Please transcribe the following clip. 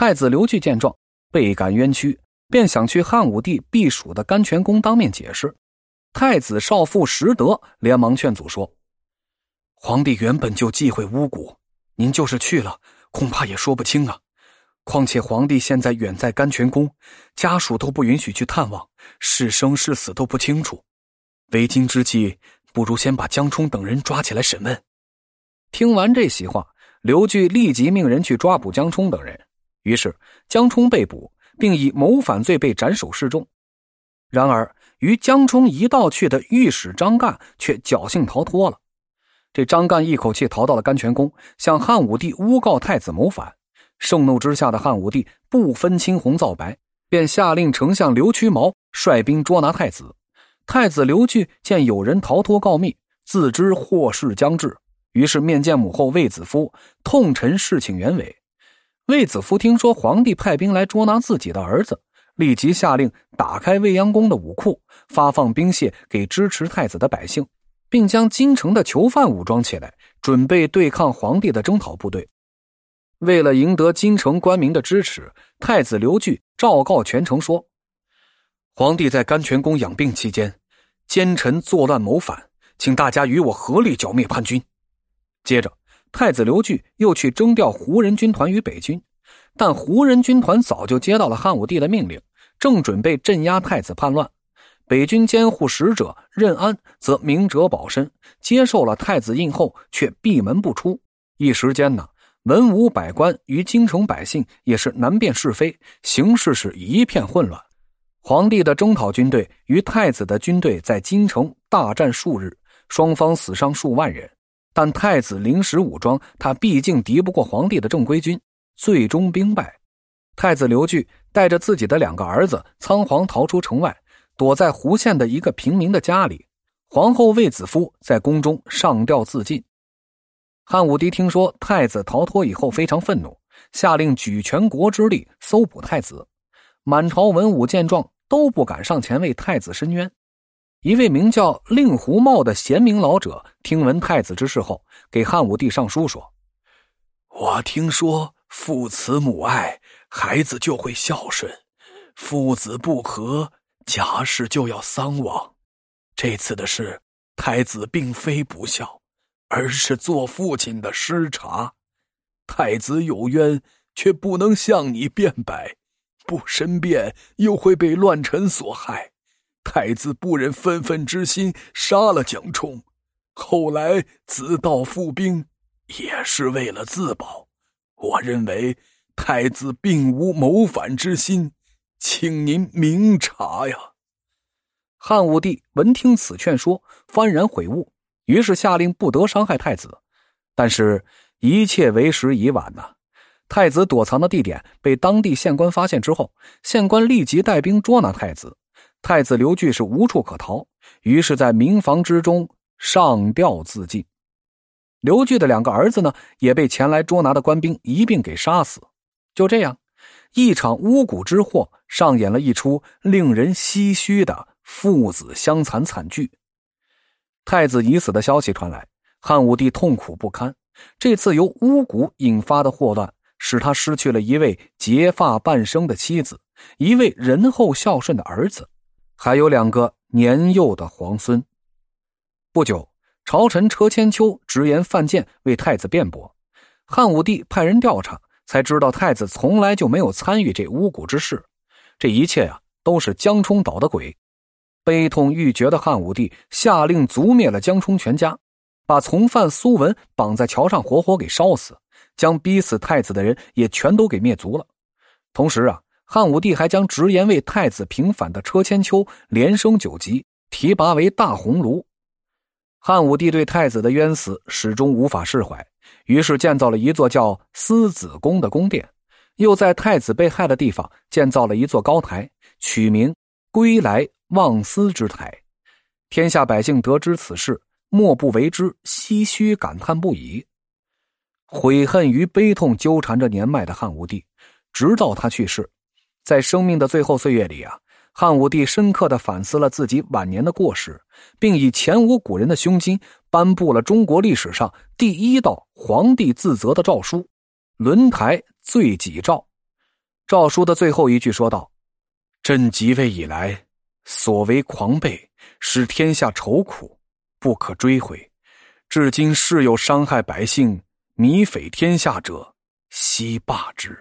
太子刘据见状，倍感冤屈，便想去汉武帝避暑的甘泉宫当面解释。太子少傅石德连忙劝阻说：“皇帝原本就忌讳巫蛊，您就是去了，恐怕也说不清啊。况且皇帝现在远在甘泉宫，家属都不允许去探望，是生是死都不清楚。为今之计，不如先把江冲等人抓起来审问。”听完这席话，刘据立即命人去抓捕江冲等人。于是江冲被捕，并以谋反罪被斩首示众。然而，与江冲一道去的御史张干却侥幸逃脱了。这张干一口气逃到了甘泉宫，向汉武帝诬告太子谋反。盛怒之下的汉武帝不分青红皂白，便下令丞相刘屈毛率兵捉拿太子。太子刘据见有人逃脱告密，自知祸事将至。于是面见母后卫子夫，痛陈事情原委。卫子夫听说皇帝派兵来捉拿自己的儿子，立即下令打开未央宫的武库，发放兵械给支持太子的百姓，并将京城的囚犯武装起来，准备对抗皇帝的征讨部队。为了赢得京城官民的支持，太子刘据昭告全城说：“皇帝在甘泉宫养病期间，奸臣作乱谋反，请大家与我合力剿灭叛军。”接着，太子刘据又去征调胡人军团与北军，但胡人军团早就接到了汉武帝的命令，正准备镇压太子叛乱。北军监护使者任安则明哲保身，接受了太子印后，却闭门不出。一时间呢，文武百官与京城百姓也是难辨是非，形势是一片混乱。皇帝的征讨军队与太子的军队在京城大战数日，双方死伤数万人。但太子临时武装，他毕竟敌不过皇帝的正规军，最终兵败。太子刘据带着自己的两个儿子仓皇逃出城外，躲在胡县的一个平民的家里。皇后卫子夫在宫中上吊自尽。汉武帝听说太子逃脱以后，非常愤怒，下令举全国之力搜捕太子。满朝文武见状，都不敢上前为太子伸冤。一位名叫令狐茂的贤明老者，听闻太子之事后，给汉武帝上书说：“我听说父慈母爱，孩子就会孝顺；父子不和，家事就要丧亡。这次的事，太子并非不孝，而是做父亲的失察。太子有冤，却不能向你辩白，不申辩又会被乱臣所害。”太子不忍愤愤之心，杀了蒋冲，后来子道复兵，也是为了自保。我认为太子并无谋反之心，请您明察呀。汉武帝闻听此劝说，幡然悔悟，于是下令不得伤害太子。但是，一切为时已晚呐！太子躲藏的地点被当地县官发现之后，县官立即带兵捉拿太子。太子刘据是无处可逃，于是，在民房之中上吊自尽。刘据的两个儿子呢，也被前来捉拿的官兵一并给杀死。就这样，一场巫蛊之祸上演了一出令人唏嘘的父子相残惨剧。太子已死的消息传来，汉武帝痛苦不堪。这次由巫蛊引发的祸乱，使他失去了一位结发半生的妻子，一位仁厚孝顺的儿子。还有两个年幼的皇孙。不久，朝臣车千秋直言犯贱，为太子辩驳。汉武帝派人调查，才知道太子从来就没有参与这巫蛊之事。这一切呀，都是江冲捣的鬼。悲痛欲绝的汉武帝下令族灭了江冲全家，把从犯苏文绑在桥上活活给烧死，将逼死太子的人也全都给灭族了。同时啊。汉武帝还将直言为太子平反的车千秋连升九级，提拔为大鸿胪。汉武帝对太子的冤死始终无法释怀，于是建造了一座叫思子宫的宫殿，又在太子被害的地方建造了一座高台，取名“归来望思之台”。天下百姓得知此事，莫不为之唏嘘感叹不已。悔恨与悲痛纠缠着年迈的汉武帝，直到他去世。在生命的最后岁月里啊，汉武帝深刻的反思了自己晚年的过失，并以前无古人的胸襟，颁布了中国历史上第一道皇帝自责的诏书——轮台罪己诏。诏书的最后一句说道：“朕即位以来，所为狂悖，使天下愁苦，不可追悔。至今事有伤害百姓、靡匪天下者，悉罢之。”